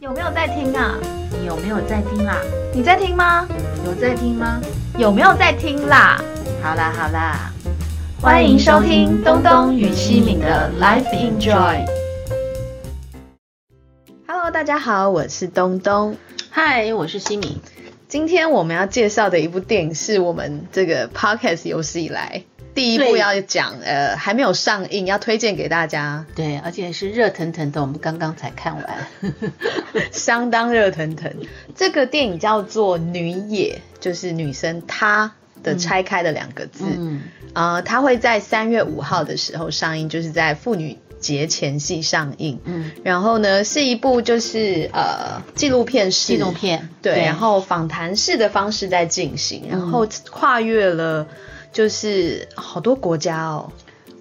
有没有在听啊？你有没有在听啦？你在听吗？有在听吗？有没有在听啦？好啦好啦，欢迎收听东东与西敏的 Life Enjoy。Hello，大家好，我是东东。嗨，我是西敏。今天我们要介绍的一部电影是我们这个 Podcast 有史以来第一部要讲，呃，还没有上映，要推荐给大家，对，而且是热腾腾的，我们刚刚才看完。相当热腾腾。这个电影叫做《女野》，就是女生她的拆开的两个字。嗯，呃，它会在三月五号的时候上映，就是在妇女节前夕上映。嗯，然后呢，是一部就是呃纪录片式纪录片对，然后访谈式的方式在进行，然后跨越了就是好多国家哦，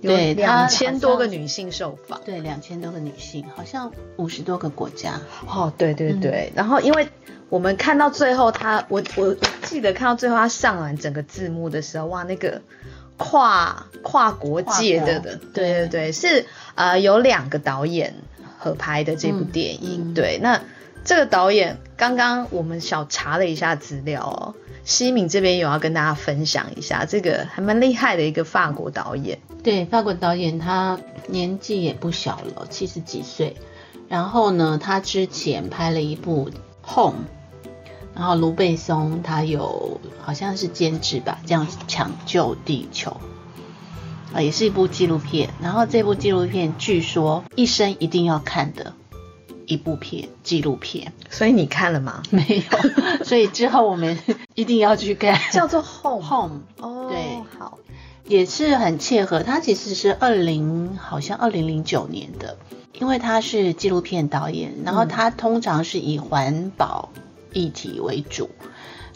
有对它两千多个女性受访。对，两千多个女性，好像五十多个国家。哦，对对嗯。对，然后因为我们看到最后他，我我我记得看到最后他上完整个字幕的时候，哇，那个跨跨国界的的，对对对，是呃有两个导演合拍的这部嗯。电影，嗯。对，那这个导演刚刚我们小查了一下资料哦。西敏这边有要跟大家分享一下，这个还蛮厉害的一个法国导演，对，法国导演他年纪也不小了，七十几岁。然后呢，他之前拍了一部《Home》，然后卢贝松他有好像是监制吧，这样抢救地球，啊，也是一部纪录片。然后这部纪录片据说一生一定要看的一部片，纪录片所以你看了吗？没有，所以之后我们一定要去看。叫做 Home。Home，哦，对好，也是很切合。它其实是二零，好像二零零九年的，因为他是纪录片导演，然后他通常是以环保议题为主，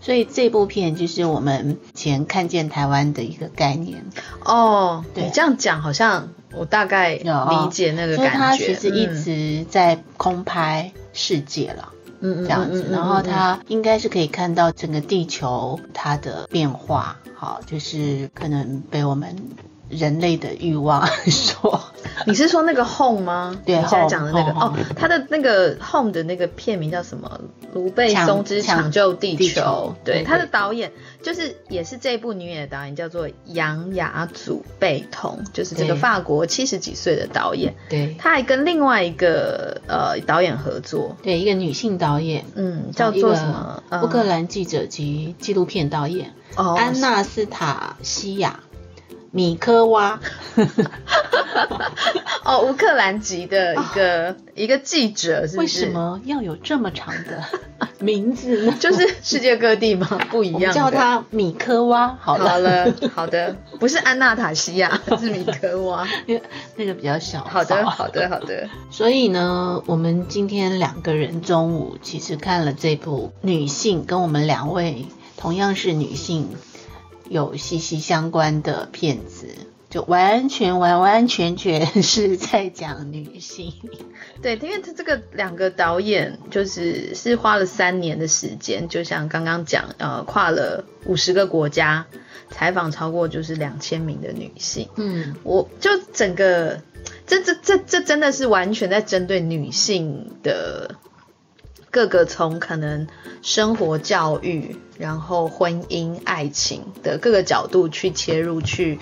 所以这部片就是我们前看见台湾的一个概念。哦，对你这样讲好像我大概有理解那个所以他。其实一嗯直在空拍世界了。嗯这样子，然后他应该是可以看到整个地球它的变化，好，就是可能被我们人类的欲望 所，你是说那个 Home 吗？对你现在讲的那个？哦他的那个 Home 的那个片名叫什么？卢贝松之抢抢救地地球。球。对，对他的导演就是也是这部女演的导演，叫做杨雅祖贝童，就是这个法国七十几岁的导演。对。他还跟另外一个呃导演合作，对，一个女性导演，嗯，叫做什么？乌克兰记者及纪录片导演、哦安娜斯塔西亚米科娃，哦，乌克兰籍的一个、一个记者，为？什？么要有这么长的 名字呢？就是世界各地吗？不一样叫她米科娃好了，好了，好的，不是安娜塔西亚，是米科娃。因为那个比较小。好的，好的，好的。所以呢，我们今天两个人中午其实看了这部女性跟我们两位同样是女性有息息相关的片子，就完全完完全全是在讲女性。对，因为他这个两个导演就是是花了三年的时间，就像刚刚讲，呃，跨了五十个国家，采访超过就是两千名的女性。嗯，我就整个，这这这这真的是完全在针对女性的各个从可能生活教育，然后婚姻、爱情的各个角度去切入，去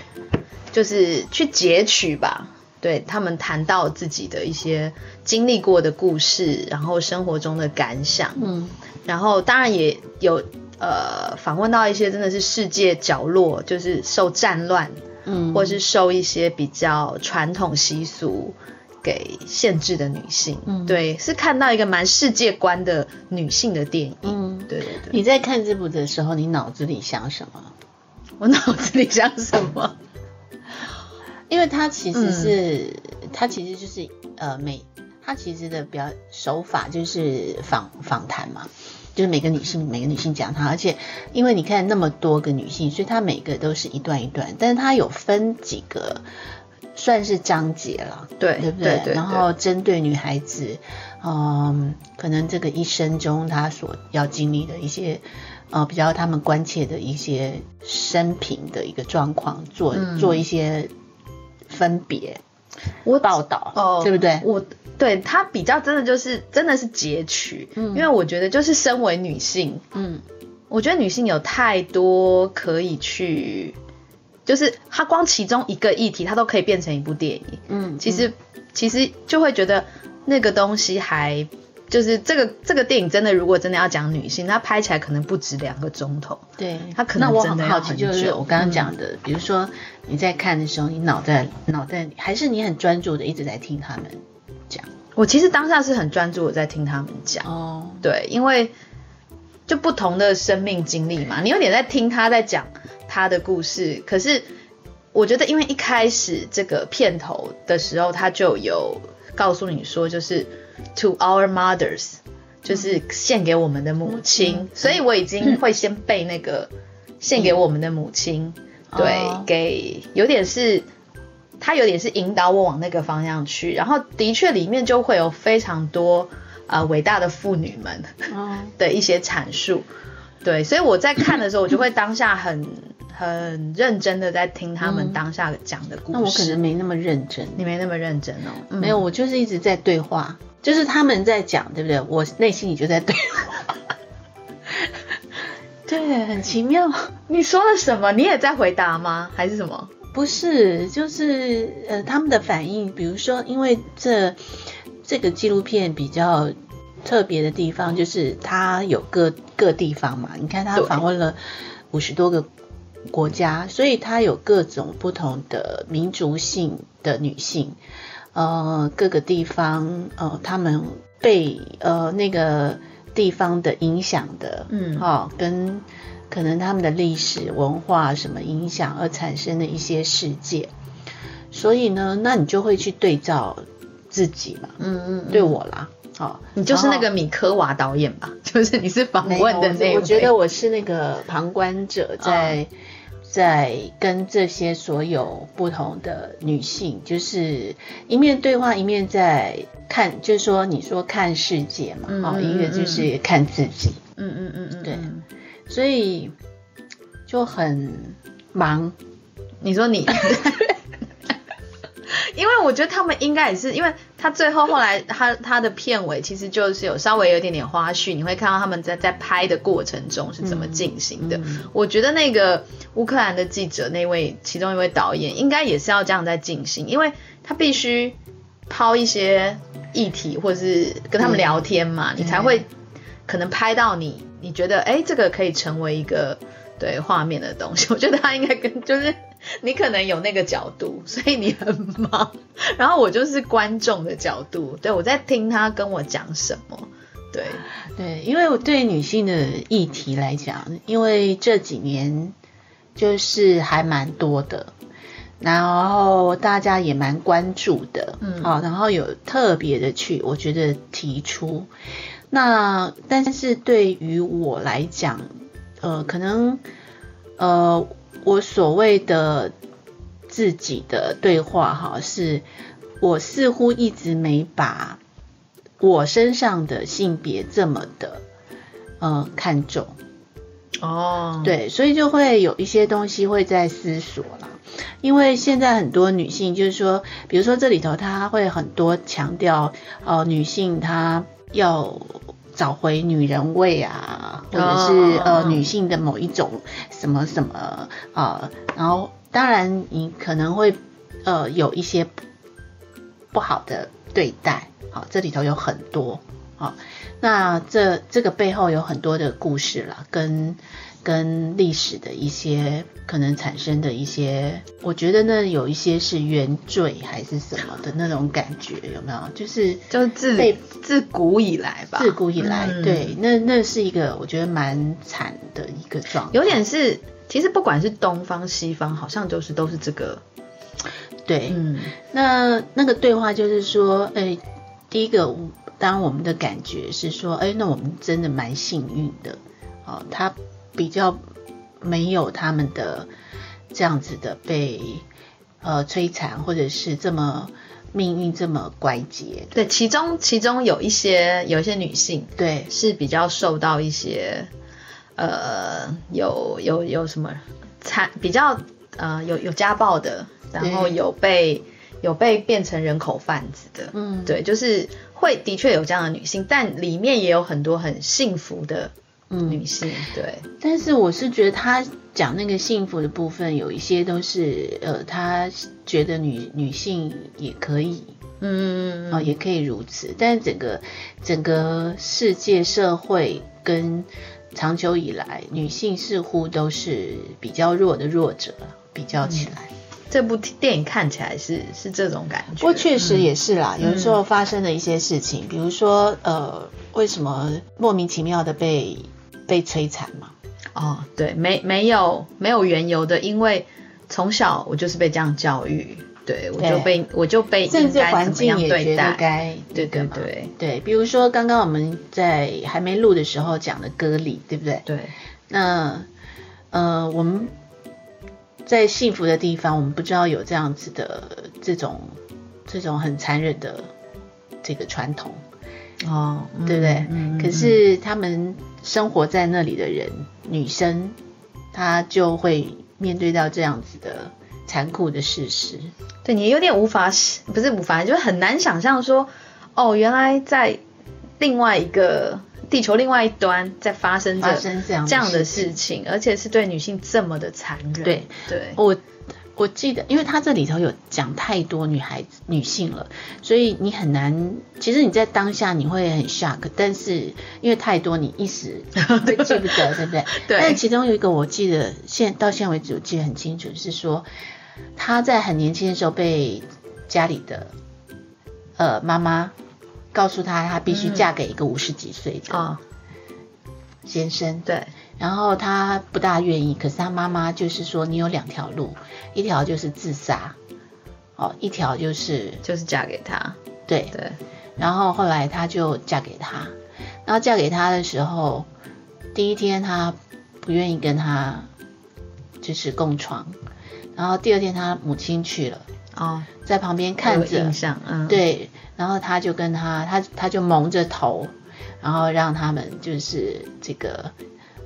就是去截取吧。对他们谈到自己的一些经历过的故事，然后生活中的感想，嗯，然后当然也有呃访问到一些真的是世界角落，就是受战乱嗯，或是受一些比较传统习俗给限制的女性，嗯。对，是看到一个蛮世界观的女性的电影，嗯，对对对。你在看这部的时候，你脑子里想什么？我脑子里想什么？因为它其实是，嗯。它其实就是呃每，它其实的表手法就是访访谈嘛，就是每个女性每个女性讲她，而且因为你看那么多个女性，所以她每个都是一段一段，但是她有分几个算是章节了，对对不对？对对然后针对女孩子，嗯，可能这个一生中她所要经历的一些。呃，比较他们关切的一些生平的一个状况，做、嗯做一些分别。我报道，哦对不对？我对他比较真的就是真的是截取，嗯因为我觉得就是身为女性，嗯我觉得女性有太多可以去，就是它光其中一个议题，它都可以变成一部电影。嗯，其实、其实就会觉得那个东西还就是这个这个电影真的如果真的要讲女性，它拍起来可能不止两个钟头。对，它可能那我真的要很好奇，很久。就是我刚刚讲的，比如说你在看的时候，你脑袋脑袋里还是你很专注的一直在听他们讲。我其实当下是很专注的在听他们讲，哦，对，因为就不同的生命经历嘛，你有点在听他在讲他的故事，可是我觉得因为一开始这个片头的时候，他就有告诉你说，就是 to our mothers，就是献给我们的母亲，嗯所以我已经会先背那个献给我们的母亲，对，哦。给有点是。他有点是引导我往那个方向去，然后的确里面就会有非常多呃伟大的妇女们哦，的一些阐述，对，所以我在看的时候，我就会当下很很认真的在听他们当下讲的故事。那我可能没那么认真，你没那么认真哦，嗯没有，我就是一直在对话，就是他们在讲，对不对？我内心里就在对话，对，很奇妙。你说了什么？你也在回答吗？还是什么？不是，就是呃，他们的反应，比如说，因为这这个纪录片比较特别的地方，就是它有各各地方嘛，你看他访问了五十多个国家，所以它有各种不同的民族性的女性，呃，各个地方呃，他们被呃那个地方的影响的，嗯。哦，跟可能他们的历史文化什么影响而产生的一些世界，所以呢，那你就会去对照自己嘛，嗯嗯，对我啦，哦，你就是那个米科娃导演吧？就是你是访问的那一位。我觉得我是那个旁观者在，在跟这些所有不同的女性，就是一面对话，一面在看，就是说你说看世界嘛，哦，嗯嗯一个就是看自己，嗯嗯嗯嗯，对嗯所以就很忙，你说你，因为我觉得他们应该也是，因为他最后后来他他的片尾其实就是有稍微有一点点花絮，你会看到他们在在拍的过程中是怎么进行的。嗯我觉得那个乌克兰的记者那位其中一位导演应该也是要这样在进行，因为他必须抛一些议题或者是跟他们聊天嘛，你才会可能拍到你你觉得哎这个可以成为一个对画面的东西。我觉得他应该跟就是你可能有那个角度，所以你很忙，然后我就是观众的角度，对我在听他跟我讲什么，对，对，因为我对女性的议题来讲，因为这几年就是还蛮多的，然后大家也蛮关注的，嗯好、然后有特别的去，我觉得提出。那但是对于我来讲，呃，可能呃，我所谓的自己的对话哈，是我似乎一直没把我身上的性别这么的呃看重，哦，对，所以就会有一些东西会在思索啦。因为现在很多女性就是说，比如说这里头她会很多强调，呃，女性她要找回女人味啊，或者是、哦呃女性的某一种什么什么呃，然后当然你可能会呃有一些不不好的对待，好、这里头有很多好、那这这个背后有很多的故事啦，跟跟历史的一些可能产生的一些，我觉得呢有一些是原罪还是什么的那种感觉，有没有？就是就是自被自古以来吧，自古以来，嗯。对，那那是一个我觉得蛮惨的一个状态，有点是，其实不管是东方西方，好像就是都是这个，对，嗯。那那个对话就是说，哎，第一个，当然我们的感觉是说，哎，那我们真的蛮幸运的，哦，他比较没有他们的这样子的被呃摧残，或者是这么命运这么拐节，对，其中其中有一些有一些女性对，是比较受到一些呃有有有什么惨比较呃有有家暴的，然后有被有被变成人口贩子的，嗯。对，就是会的确有这样的女性，但里面也有很多很幸福的嗯女性，对，但是我是觉得他讲那个幸福的部分，有一些都是呃，他觉得女女性也可以嗯哦，也可以如此。但是整个整个世界社会跟长久以来，女性似乎都是比较弱的弱者，比较起来。这部电影看起来是是这种感觉，不过确实也是啦，嗯。有的时候发生的一些事情，比如说呃，为什么莫名其妙的被被摧残嘛？哦，对，没没有没有缘由的，因为从小我就是被这样教育，对我就被我就被甚至环境也觉得该对对对对。对，比如说刚刚我们在还没录的时候讲的割礼，对不对？对，那呃，我们在幸福的地方，我们不知道有这样子的这种这种很残忍的这个传统，哦，嗯对不对？嗯可是他们生活在那里的人，女生，她就会面对到这样子的残酷的事实。对你有点无法，不是无法，就是很难想象说，哦，原来在另外一个地球另外一端在发生着这样的事情，而且是对女性这么的残忍。对对，我我记得，因为他这里头有讲太多女孩子女性了，所以你很难。其实你在当下你会很 shock，但是因为太多，你一时会记不得，对不对？对但其中有一个我记得，现到现在为止我记得很清楚，是说她在很年轻的时候被家里的呃妈妈告诉她，她必须嫁给一个五十几岁的哦，先生。对，然后他不大愿意，可是他妈妈就是说，你有两条路，一条就是自杀，哦，一条就是就是嫁给他。对，对，然后后来她就嫁给他，然后嫁给他的时候，第一天他不愿意跟他就是共床，然后第二天他母亲去了，哦，在旁边看着印，象，嗯，，对，然后他就跟他，他他就蒙着头，然后让他们就是这个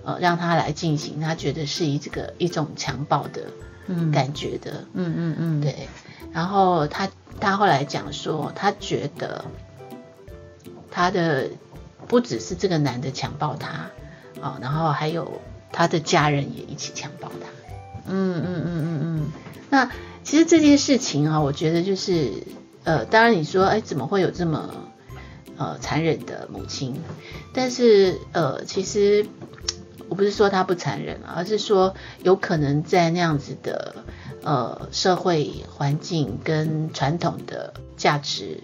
呃，让他来进行，他觉得是一这个一种强暴的嗯，感觉的，嗯嗯嗯，对。然后他他后来讲说，他觉得他的不只是这个男的强暴他，哦，然后还有他的家人也一起强暴他。嗯嗯嗯嗯嗯，那其实这件事情啊，我觉得就是呃，当然你说，哎，怎么会有这么呃残忍的母亲？但是呃，其实我不是说他不残忍，而是说有可能在那样子的呃社会环境跟传统的价值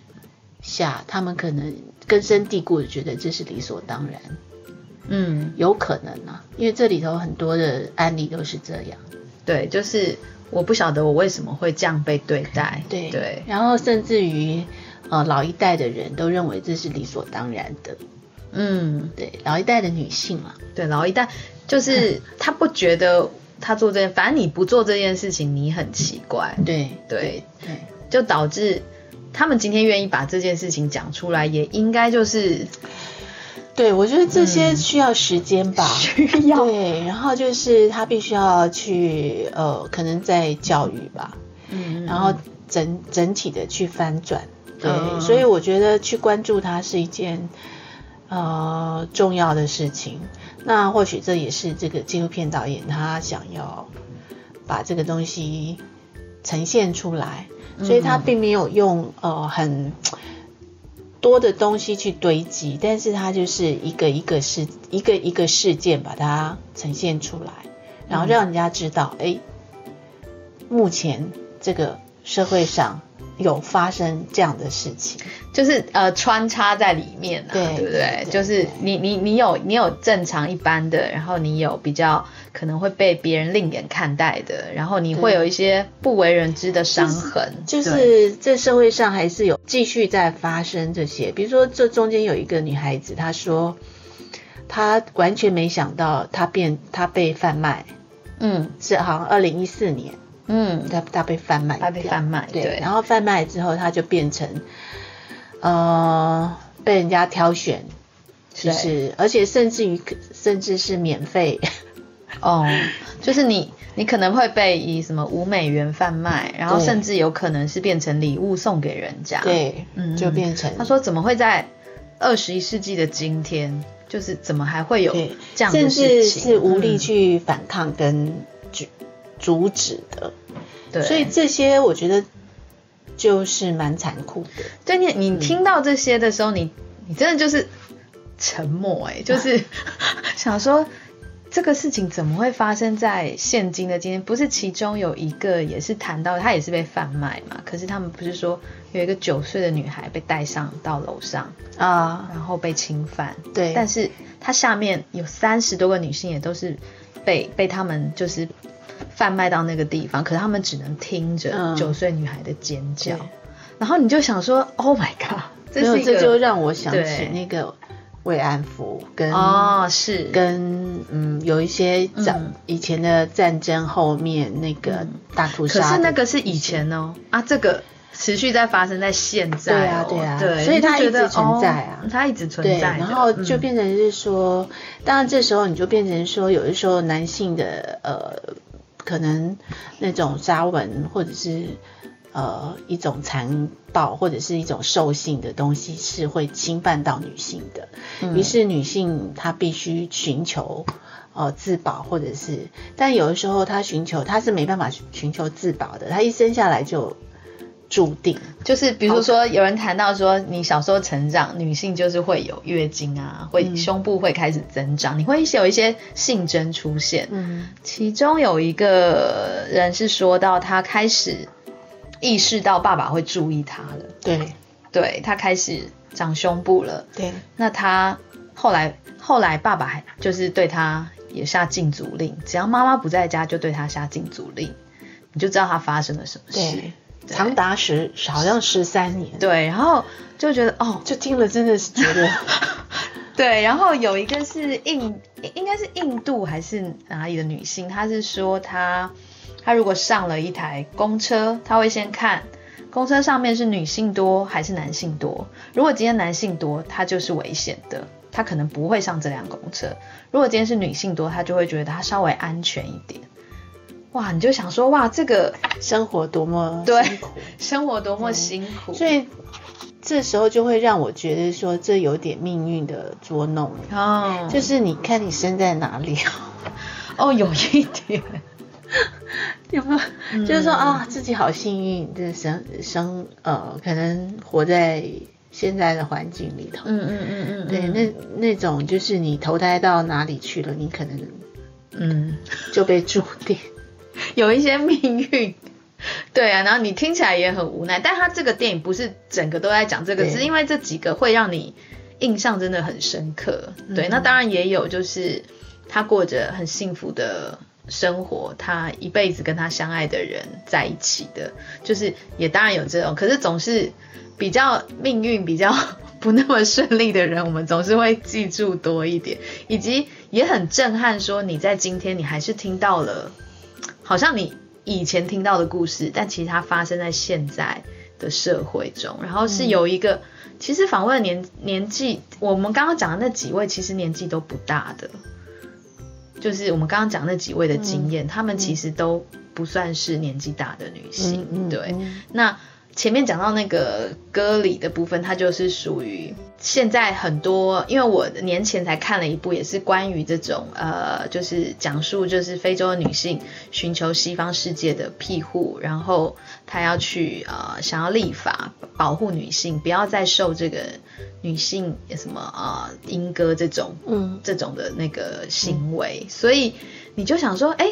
下，他们可能根深蒂固的觉得这是理所当然，嗯，有可能啊，因为这里头很多的案例都是这样。对，就是我不晓得我为什么会这样被对待，对对，然后甚至于呃老一代的人都认为这是理所当然的，嗯，对老一代的女性嘛，对，老一代就是 她不觉得她做这件，反正你不做这件事情，你很奇怪，对对，对就导致他们今天愿意把这件事情讲出来，也应该就是对，我觉得这些需要时间吧，需要。对，然后就是他必须要去呃，可能在教育吧，嗯然后整整体的去翻转，对，嗯。所以我觉得去关注它是一件呃重要的事情。那或许这也是这个纪录片导演他想要把这个东西呈现出来，所以他并没有用呃很多的东西去堆积，但是他就是一个一个事一个一个事件把它呈现出来，然后让人家知道，哎、目前这个社会上有发生这样的事情。就是呃穿插在里面啊，对对不对？对就是你你你有你有正常一般的，然后你有比较可能会被别人另眼看待的，然后你会有一些不为人知的伤痕，就对是这社会上还是有继续在发生这些，比如说这中间有一个女孩子，她说她完全没想到她变她被贩卖，嗯。是好像二零一四年嗯，它它被贩卖被贩卖对，对然后贩卖之后它就变成呃被人家挑选，就对。是而且甚至于甚至是免费。哦，就是你，你可能会被以什么五美元贩卖，然后甚至有可能是变成礼物送给人家。，对，嗯。就变成他说怎么会在二十一世纪的今天，就是怎么还会有对，这样的甚事情？至是无力嗯。去反抗跟阻阻止的。对，所以这些我觉得就是蛮残酷的。对你，你嗯听到这些的时候，你你真的就是沉默、哎，就是 想说这个事情怎么会发生在现今的今天？不是其中有一个也是谈到他也是被贩卖嘛？可是他们不是说有一个九岁的女孩被带上到楼上，啊，然后被侵犯，对但是它下面有三十多个女性也都是被被他们就是贩卖到那个地方，可是他们只能听着嗯。九岁女孩的尖叫，对。然后你就想说，Oh my god，这这就让我想起那个慰安妇跟哦是。跟嗯有一些战、嗯。以前的战争后面那个大屠杀，可是那个是以前哦。啊，这个持续在发生在现在、哦，对啊对啊。对，所以它一直存在啊。哦它一直存，在的，然后就嗯。变成是说，当然这时候你就变成说，有的时候男性的呃，可能那种沙文或者是呃一种残暴或者是一种兽性的东西是会侵犯到女性的，嗯于是女性她必须寻求。呃，自保或者是，但有的时候她寻求，她是没办法寻求自保的，她一生下来就注定，就是比如说，有人谈到说，你小时候成长，女性就是会有月经啊，会嗯。胸部会开始增长，你会有一些性征出现。嗯。其中有一个人是说到，他开始意识到爸爸会注意他了，对。对他开始长胸部了。对，那他后来后来爸爸还就是对他也下禁足令，只要妈妈不在家，就对他下禁足令，你就知道他发生了什么事。对，长达十好像十三年，对，然后就觉得哦，就听了真的是觉得，对，然后有一个是印，应该是印度还是哪里的女性，她是说她她如果上了一台公车，她会先看公车上面是女性多还是男性多。如果今天男性多，她就是危险的，她可能不会上这辆公车。如果今天是女性多，她就会觉得她稍微安全一点。哇，你就想说哇，这个生活多么对辛苦，生活多么辛苦，所以这时候就会让我觉得说，这有点命运的捉弄，哦，就是你看你生在哪里，哦有一点，有没有？就是说嗯啊，自己好幸运，这生生呃，可能活在现在的环境里头。嗯嗯嗯嗯，对，嗯那那种就是你投胎到哪里去了，你可能嗯。就被注定。有一些命运。对啊，然后你听起来也很无奈，但他这个电影不是整个都在讲这个，是因为这几个会让你印象真的很深刻。对，嗯那当然也有就是他过着很幸福的生活，他一辈子跟他相爱的人在一起的，就是也当然有这种，可是总是比较命运比较不那么顺利的人，我们总是会记住多一点，以及也很震撼，说你在今天你还是听到了。好像你以前听到的故事，但其实它发生在现在的社会中，然后是有一个，其实访问的年年纪，我们刚刚讲的那几位其实年纪都不大的，就是我们刚刚讲那几位的经验，他们其实都不算是年纪大的女性，对。嗯。那前面讲到那个歌里的部分，它就是属于现在很多，因为我年前才看了一部，也是关于这种呃，就是讲述就是非洲的女性寻求西方世界的庇护，然后她要去呃想要立法保护女性，不要再受这个女性什么呃莺歌这种嗯。这种的那个行为，所以你就想说，哎、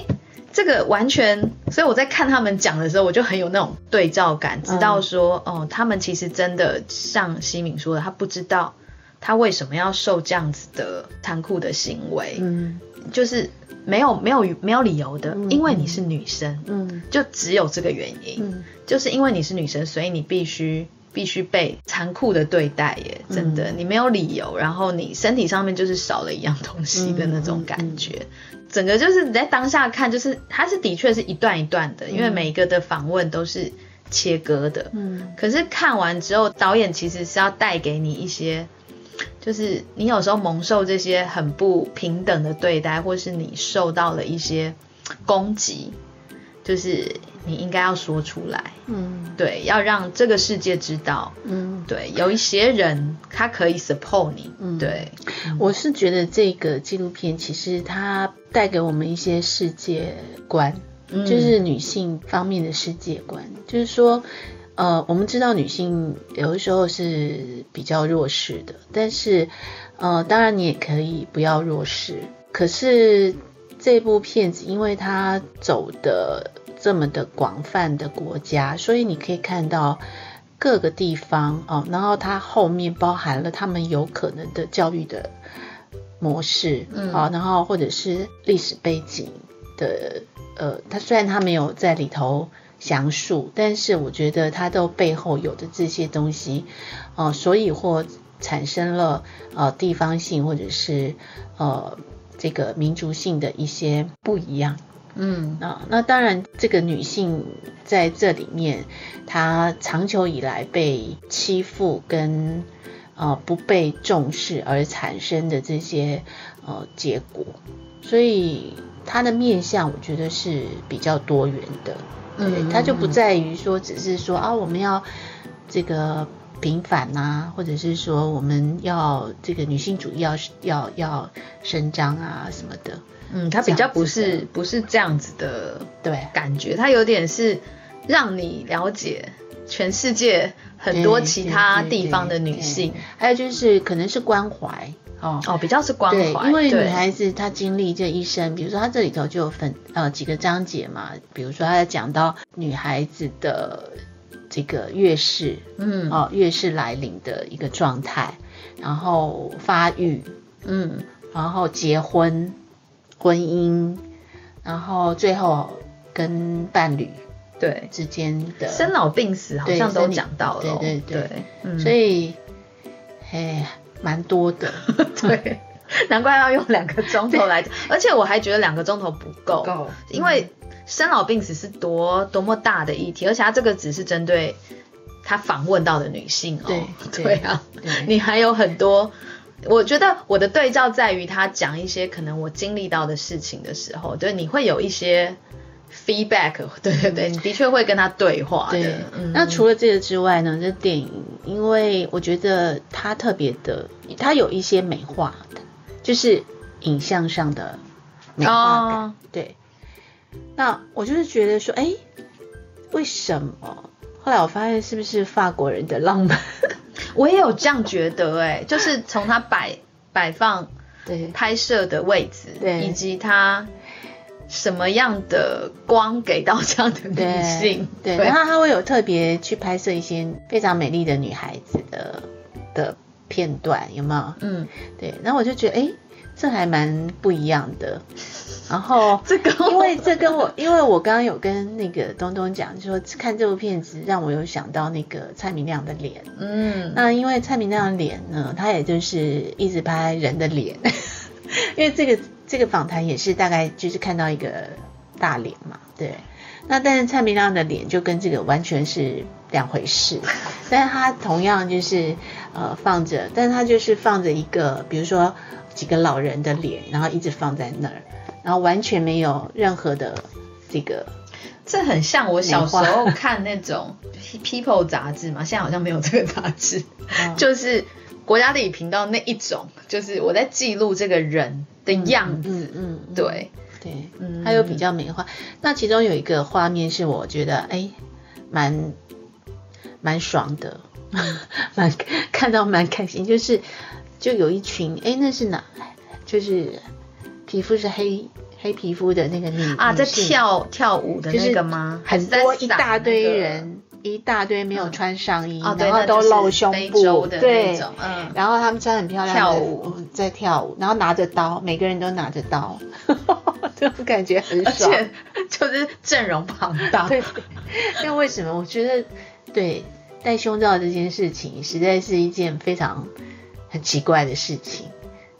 这个完全，所以我在看他们讲的时候，我就很有那种对照感，知道说，哦，他们其实真的像西敏说的，他不知道他为什么要受这样子的残酷的行为，嗯。就是没有没有没有理由的，嗯。因为你是女生，嗯。就只有这个原因，嗯。就是因为你是女生，所以你必须必须被残酷的对待耶，真的，你没有理由，然后你身体上面就是少了一样东西的那种感觉，整个就是你在当下看，就是它是的确是一段一段的，因为每一个的访问都是切割的，嗯。可是看完之后，导演其实是要带给你一些就是你有时候蒙受这些很不平等的对待，或是你受到了一些攻击，就是你应该要说出来，嗯。对，要让这个世界知道，嗯，对，有一些人他可以 support 你，嗯。对，我是觉得这个纪录片其实它带给我们一些世界观，嗯。就是女性方面的世界观，就是说。呃，我们知道女性有的时候是比较弱势的，但是，呃，当然你也可以不要弱势。可是这部片子，因为它走的这么的广泛的国家，所以你可以看到各个地方哦，然后它后面包含了他们有可能的教育的模式，嗯。好、然后或者是历史背景的，呃，它虽然它没有在里头详述，但是我觉得它都背后有的这些东西，呃，所以或产生了呃地方性或者是呃这个民族性的一些不一样。嗯啊，那当然，这个女性在这里面，她长久以来被欺负跟呃不被重视而产生的这些呃结果，所以她的面相，我觉得是比较多元的。对，嗯它就不在于说只是说啊，我们要这个平反呐、或者是说我们要这个女性主义要要要伸张啊什么的。嗯，他比较不是不是这样子的对，感觉，他有点是让你了解全世界很多其他地方的女性，还有就是可能是关怀哦。哦，比较是关对，怀，因为女孩子她经历这一生，比如说她这里头就有分呃几个章节嘛，比如说她在讲到女孩子的这个月事，嗯。哦月事来临的一个状态，然后发育，嗯。然后结婚、婚姻，然后最后跟伴侣对，之间的生老病死好像都讲到了哦，对对对。对，嗯。所以，哎，蛮多的。对，难怪要用两个钟头来讲，而且我还觉得两个钟头不够，够。因为生老病死是多多么大的议题，而且他这个只是针对他访问到的女性哦，对 对对啊，对你还有很多。我觉得我的对照在于他讲一些可能我经历到的事情的时候，对，你会有一些 feedback，对对对，你的确会跟他对话对的。，嗯那除了这个之外呢，这电影因为我觉得它特别的，它有一些美化的，就是影像上的美化感。哦对，那我就是觉得说，哎，为什么？后来我发现是不是法国人的浪漫？我也有这样觉得、哎，就是从他摆摆放对拍摄的位置，对以及他什么样的光给到这样的女性，对，然后他会有特别去拍摄一些非常美丽的女孩子的的片段，有没有？嗯，对，然后我就觉得，哎，这还蛮不一样的。然后这个因为这跟我，因为我刚刚有跟那个东东讲，就说看这部片子让我有想到那个蔡明亮的脸。嗯，那因为蔡明亮的脸呢，他也就是一直拍人的脸，因为这个这个访谈也是大概就是看到一个大脸嘛，对。那但是蔡明亮的脸就跟这个完全是两回事，但是他同样就是呃放着，但是他就是放着一个比如说几个老人的脸，然后一直放在那儿，然后完全没有任何的这个这很像我小时候看那种 People 杂志嘛，现在好像没有这个杂志，嗯就是国家地理频道那一种，就是我在记录这个人的样子，嗯嗯，嗯对，对，嗯。还有比较美化。那其中有一个画面是我觉得哎，蛮蛮爽的，蛮看到蛮开心，就是就有一群哎，那是哪？就是皮肤是黑黑皮肤的那个女啊，在跳跳舞的就是那个吗？还很多一大堆那个人，一大堆没有穿上衣，哦，然后都露胸部，洲的那对，种，嗯，然后他们穿很漂亮的跳服舞在跳舞，然后拿着刀，每个人都拿着刀，这种感觉很而爽。且就是阵容庞大，对，因为为什么？我觉得对戴胸罩这件事情，实在是一件非常很奇怪的事情。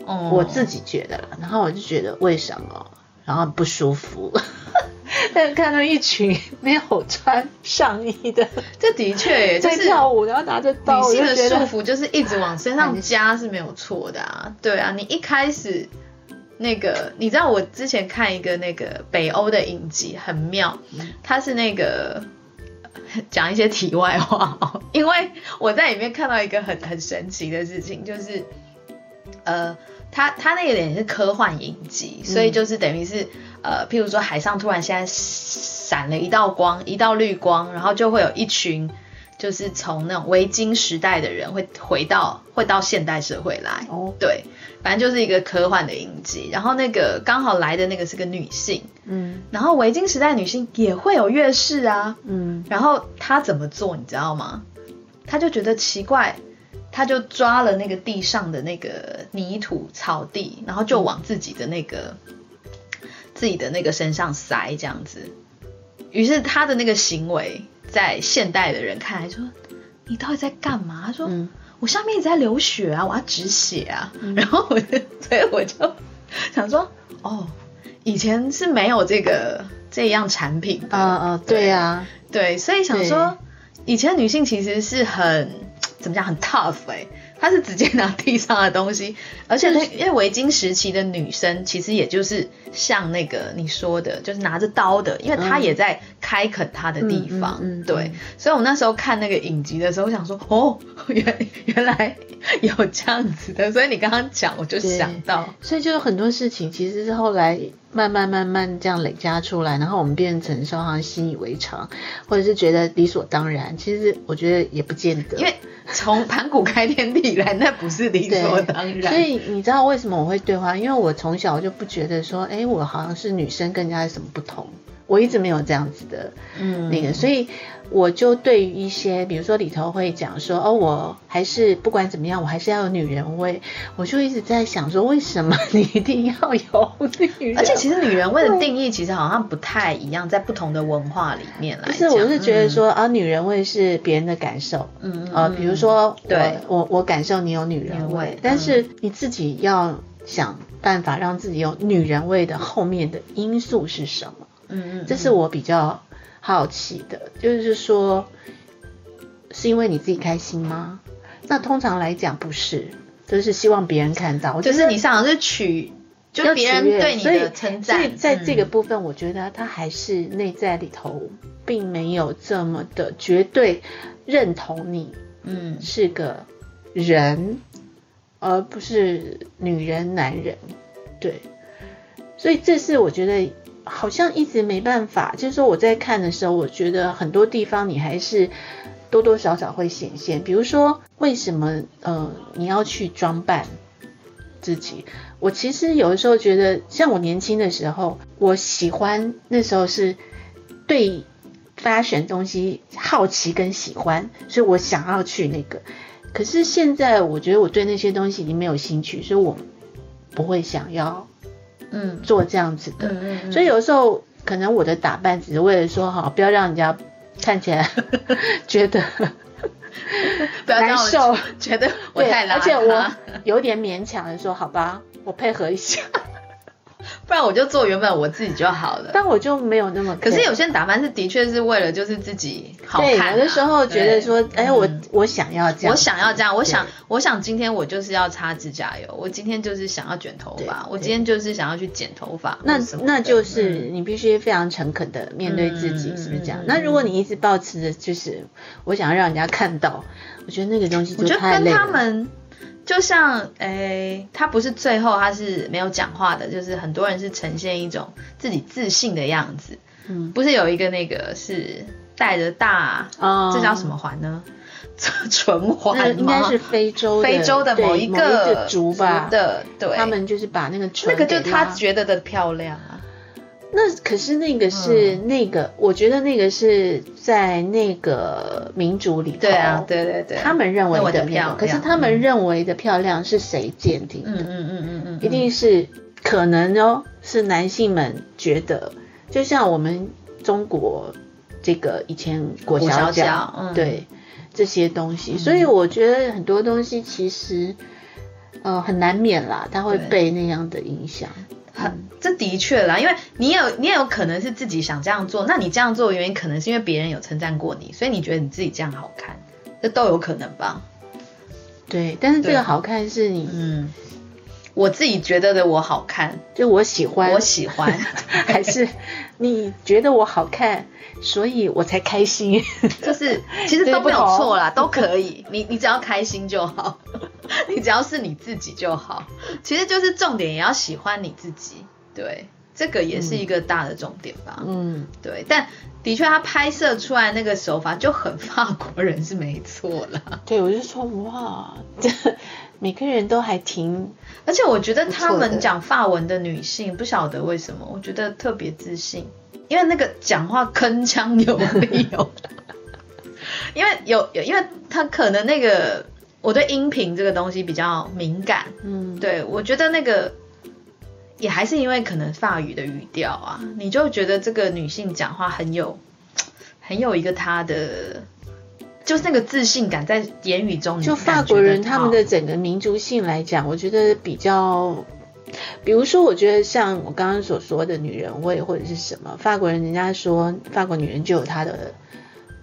嗯我自己觉得了，然后我就觉得为什么，然后不舒服。但看到一群没有穿上衣的 这的确耶就在是跳舞，然后拿着刀，我女性的束缚就是一直往身上加是没有错的啊，对啊，你一开始那个，你知道我之前看一个那个北欧的影集很妙，它是那个 讲一些题外话哦，因为我在里面看到一个很很神奇的事情，就是呃，他他那个点是科幻影集，所以就是等于是呃，譬如说海上突然现在闪了一道光，一道绿光，然后就会有一群。就是从那种维京时代的人会回到会到现代社会来，哦对，反正就是一个科幻的影集。然后那个刚好来的那个是个女性，嗯然后维京时代女性也会有月事啊。嗯然后她怎么做，你知道吗？她就觉得奇怪，她就抓了那个地上的那个泥土草地，然后就往自己的那个、自己的那个身上塞这样子。于是她的那个行为，在现代的人看来说，你到底在干嘛？他说。嗯。我下面一直在流血啊，我要止血啊，然后我就，所以我就想说，哦，以前是没有这个这样产品的，啊啊，对。啊，对，所以想说，以前女性其实是很怎么讲，很 tough 哎、她是直接拿地上的东西，而且她因为维京时期的女生其实也就是像那个你说的，就是拿着刀的，因为她嗯也在开垦她的地方，对，所以我那时候看那个影集的时候，我想说，哦，原原来有这样子的，所以你刚刚讲，我就想到，所以就有很多事情其实是后来慢慢慢慢这样累加出来，然后我们变成说好像习以为常，或者是觉得理所当然。其实我觉得也不见得，因为从盘古开天地以来，那不是理所当然，所以你知道为什么我会对话？因为我从小就不觉得说，哎，我好像是女生跟人家有什么不同，我一直没有这样子的嗯那个，所以我就对于一些，比如说里头会讲说，哦，我还是不管怎么样，我还是要有女人味，我就一直在想说，为什么 你一定要有女人味？而且其实女人味的定义其实好像不太一样，在不同的文化里面来不。是，我是觉得说、啊，女人味是别人的感受，嗯，嗯呃，比如说对我我感受你有女人味女人味，但是你自己要想办法让自己有女人味的后面的因素是什么？嗯，嗯嗯，这是我比较好奇的，就是说，是因为你自己开心吗？那通常来讲不是，就是希望别人看到，就是你上场是取，就别人对你的称赞。所以在这个嗯部分，我觉得他还是内在里头并没有这么的绝对认同你嗯是个人，而不是女人、男人。对，所以这是我觉得好像一直没办法。就是说我在看的时候，我觉得很多地方你还是多多少少会显现。比如说，为什么呃你要去装扮自己？我其实有的时候觉得，像我年轻的时候，我喜欢那时候是对发选东西好奇跟喜欢，所以我想要去那个。可是现在我觉得我对那些东西已经没有兴趣，所以我不会想要嗯。做这样子的。嗯嗯，所以有时候可能我的打扮只是为了说好，不要让人家看起来 觉得 不要难受，觉得我对，太邋遢，而且我有点勉强的说好吧，我配合一下，不然我就做原本我自己就好了。但我就没有那么。可是有些人打扮是的确是为了就是自己好对，看、啊，有的时候觉得说，对哎，我嗯我想要这样，我想要这样，我想，我想今天我就是要擦指甲油，我今天就是想要卷头发，我今天就是想要去剪头发，那那就是嗯你必须非常诚恳的面对自己，嗯是不是这样？那如果你一直保持着就是我想要让人家看到，我觉得那个东西我觉得跟。他们就像诶，他不是最后他是没有讲话的，就是很多人是呈现一种自己自信的样子，嗯。不是有一个那个是戴着大，哦。这叫什么环呢？唇环吗？应该是非洲非洲的某一某个族吧。的，对，他们就是把那个那个就他觉得的漂亮啊。那可是那个是那个，我觉得那个是在那个民族里头，对啊，对对对，他们认为的漂亮可是他们认为的漂亮是谁鉴定的？嗯嗯嗯嗯嗯，一定是可能哦，是男性们觉得，就像我们中国这个以前裹小脚嗯。对这些东西，所以我觉得很多东西其实呃很难免啦，他会被那样的影响。很，这的确啦，因为你有你也有可能是自己想这样做，那你这样做的原因可能是因为别人有称赞过你，所以你觉得你自己这样好看，这都有可能吧？对，但是这对。个好看是你，嗯，我自己觉得的我好看，就我喜欢，我喜欢，还是你觉得我好看，所以我才开心。就是其实都没有错啦，都可以，你你只要开心就好，你只要是你自己就好，其实就是重点也要喜欢你自己，对，这个也是一个大的重点吧，嗯，对，但的确他拍摄出来那个手法就很法国人是没错啦。对，我就说哇，这每个人都还挺，而且我觉得他们讲法文的女性，不晓得为什么，我觉得特别自信，因为那个讲话铿锵有力哦。因为有有，因为他可能那个我对音频这个东西比较敏感，嗯，对我觉得那个也还是因为可能法语的语调啊，你就觉得这个女性讲话很有很有一个她的。就是那个自信感在言语中，就法国人他们的整个民族性来讲，我觉得比较，比如说，我觉得像我刚刚所说的女人味或者是什么，法国人人家说法国女人就有她的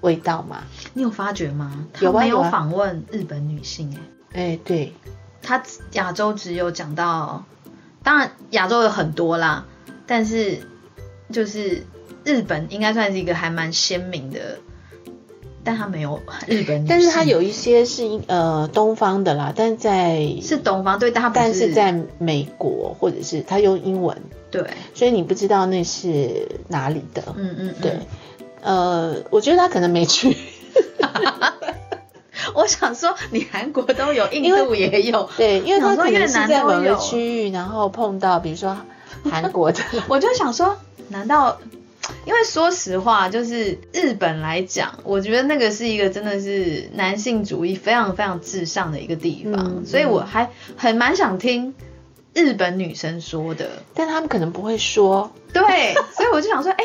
味道嘛，你有发觉吗？他没有访问日本女性、欸，哎，对，他亚洲只有讲到，当然亚洲有很多啦，但是就是日本应该算是一个还蛮鲜明的，但他没有日本，但是它有一些是呃东方的啦，但在是东方对，但是。在美国或者是他用英文，对，所以你不知道那是哪里的。嗯嗯，嗯。对，呃，我觉得他可能没去，我想说你韩国都有，印度也有，对，因为他可能越是在某个区域，然后碰到比如说韩国的，我就想说，难道？因为说实话，就是日本来讲，我觉得那个是一个真的是男性主义非常非常至上的一个地方，嗯所以我还很蛮想听日本女生说的。但他们可能不会说，对，所以我就想说，哎、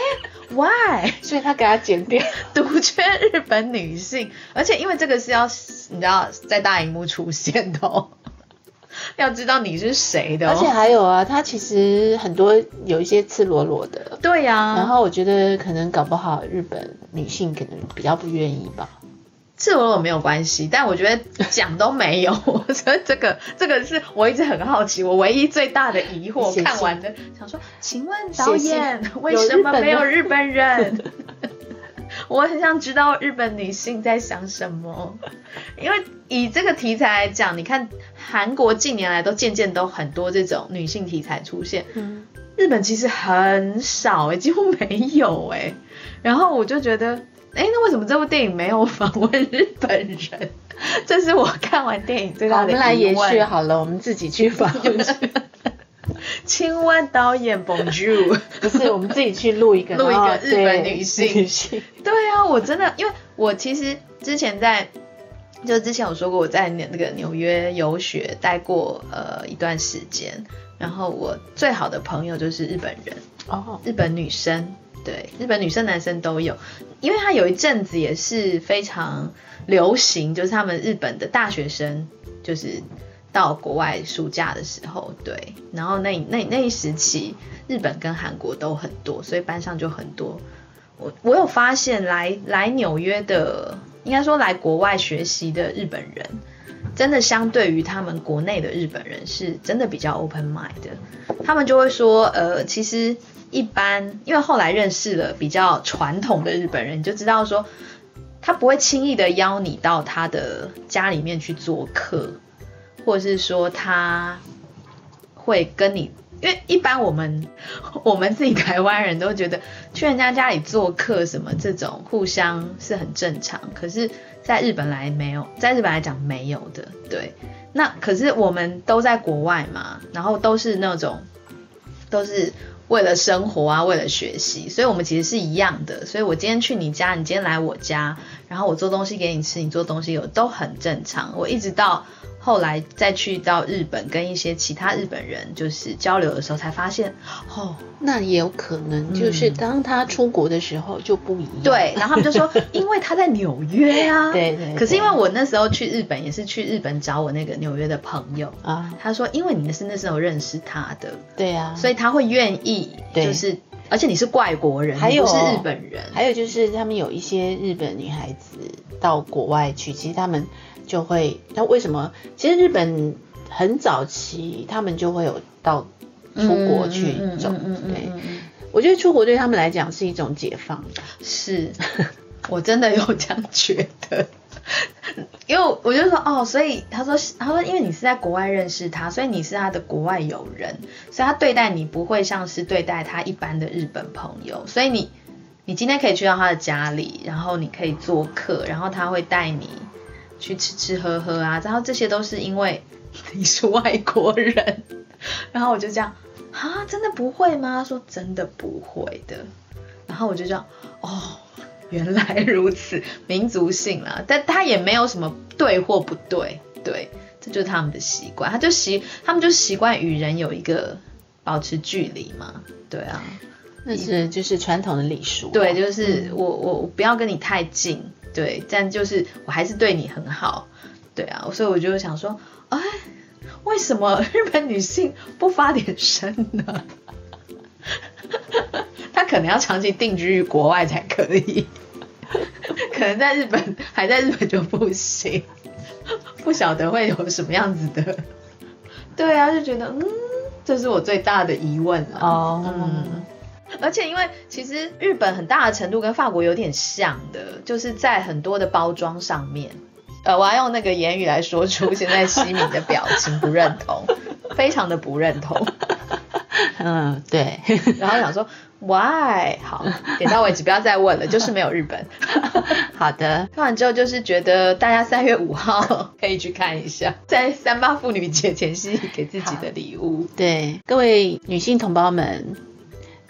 w h y 所以他给他剪掉。独缺日本女性？而且因为这个是要你知道在大荧幕出现的哦，要知道你是谁的、哦，而且还有啊，他其实很多有一些赤裸裸的，对呀、然后我觉得可能搞不好日本女性可能比较不愿意吧。赤裸裸没有关系，但我觉得讲都没有，我觉得这个这个是我一直很好奇，我唯一最大的疑惑。看完的想说，请问导演为什么没有有日本人？我很想知道日本女性在想什么，因为以这个题材来讲，你看韩国近年来都渐渐都很多这种女性题材出现，嗯，日本其实很少哎、几乎没有哎、然后我就觉得，哎、那为什么这部电影没有访问日本人？这是我看完电影最，大的我们来延。续好了，我们自己去访问去。请问导演 Bonjour？不是，我们自己去录一个，录一个日本女性 女性。对啊，我真的，因为我其实之前在，就之前有说过我在那个纽约游学待过呃一段时间，然后我最好的朋友就是日本人，哦，日本女生，对，日本女生男生都有，因为他有一阵子也是非常流行，就是他们日本的大学生就是到国外暑假的时候，对，然后那那那一时期，日本跟韩国都很多，所以班上就很多。我我有发现来来纽约的，应该说来国外学习的日本人，真的相对于他们国内的日本人是真的比较 open mind 的，他们就会说，呃，其实一般，因为后来认识了比较传统的日本人，你就知道说，他不会轻易的邀你到他的家里面去做客，或者是说他会跟你，因为一般我们 我们自己台湾人都觉得去人家家里做客什么这种互相是很正常，可是在日本来没有，在日本来讲没有的，对。那可是我们都在国外嘛，然后都是那种都是为了生活啊，为了学习，所以我们其实是一样的。所以我今天去你家，你今天来我家，然后我做东西给你吃，你做东西有都很正常。我一直到后来再去到日本跟一些其他日本人就是交流的时候，才发现哦，那也有可能就是当他出国的时候就不一样。对，然后他们就说，因为他在纽约啊。对对。可是因为我那时候去日本，也是去日本找我那个纽约的朋友啊。他说，因为你是那时候认识他的，对啊，所以他会愿意，就是而且你是外国人，还有是日本人，还有就是他们有一些日本女孩子到国外去，其实他们。就会，那为什么？其实日本很早期，他们就会有到出国去走。对，我觉得出国对他们来讲是一种解放。是，我真的有这样觉得。因为我就说，哦，所以他说，他说，因为你是在国外认识他，所以你是他的国外友人，所以他对待你不会像是对待他一般的日本朋友。所以你，你今天可以去到他的家里，然后你可以做客，然后他会带你。去吃吃喝喝啊，然后这些都是因为 你是外国人，然后我就这样啊，真的不会吗？说真的不会的，然后我就这样哦，原来如此，民族性啦，但他也没有什么对或不对，对，这就是他们的习惯，他就习他们就习惯与人有一个保持距离嘛，对啊，那是就是传统的礼数，对，就是我我我不要跟你太近。对，但就是我还是对你很好，对啊，所以我就想说，哎，为什么日本女性不发点声呢？她可能要长期定居于国外才可以，可能在日本还在日本就不行，不晓得会有什么样子的。对啊，就觉得嗯，这是我最大的疑问了。哦，嗯。而且因为其实日本很大的程度跟法国有点像的，就是在很多的包装上面，呃，我要用那个言语来说出现在西敏的表情，不认同，非常的不认同。嗯，对。然后想说，why？好，点到为止，不要再问了，就是没有日本。好的。看完之后就是觉得大家三月五号可以去看一下，在三八妇女节前夕给自己的礼物。对，各位女性同胞们。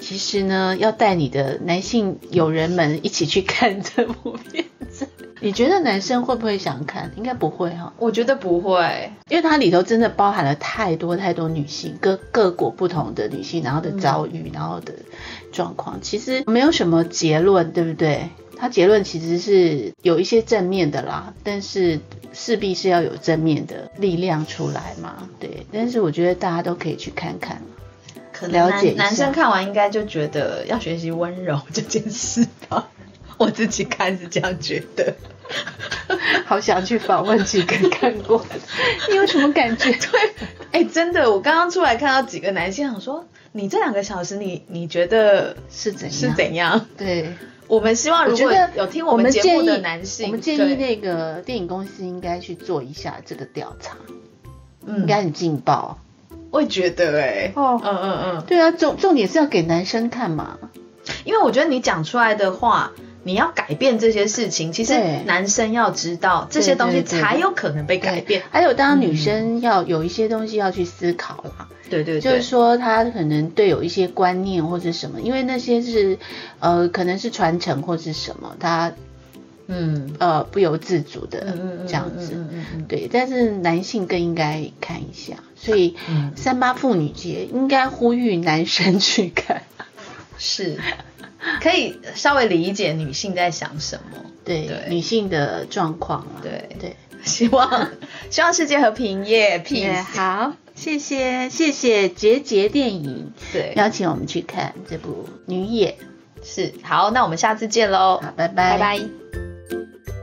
其实呢，要带你的男性友人们一起去看这部片子。你觉得男生会不会想看？应该不会哈。我觉得不会，因为它里头真的包含了太多太多女性各各国不同的女性，然后的遭遇，然后的状况。其实没有什么结论，对不对？它结论其实是有一些正面的啦，但是势必是要有正面的力量出来嘛。对，但是我觉得大家都可以去看看。了解男生看完应该就觉得要学习温柔这件事吧，我自己看是这样觉得。好想去访问几个看过，你有什么感觉？对，哎，真的，我刚刚出来看到几个男性，想说你这两个小时，你你觉得是怎是怎样？对，我们希望如果有听我们节目的男性，我们建议那个电影公司应该去做一下这个调查，嗯。应该很劲爆。我也觉得哎，哦，嗯嗯嗯，对啊，重重点是要给男生看嘛，因为我觉得你讲出来的话，你要改变这些事情，其实男生要知道这些东西才有可能被改变。还有，当女生要有一些东西要去思考啦，对对，就是说她可能对有一些观念或者什么，因为那些是呃可能是传承或是什么，她。嗯。呃不由自主的这样子，对，但是男性更应该看一下，所以三八妇女节应该呼吁男生去看，是 可以稍微理解女性在想什么，对女性的状况啊，对。对，希望 希望世界和平耶，peace，好，谢谢谢谢杰杰电影，对，邀请我们去看这部女野，是好，那我们下次见喽，好，拜拜。拜拜。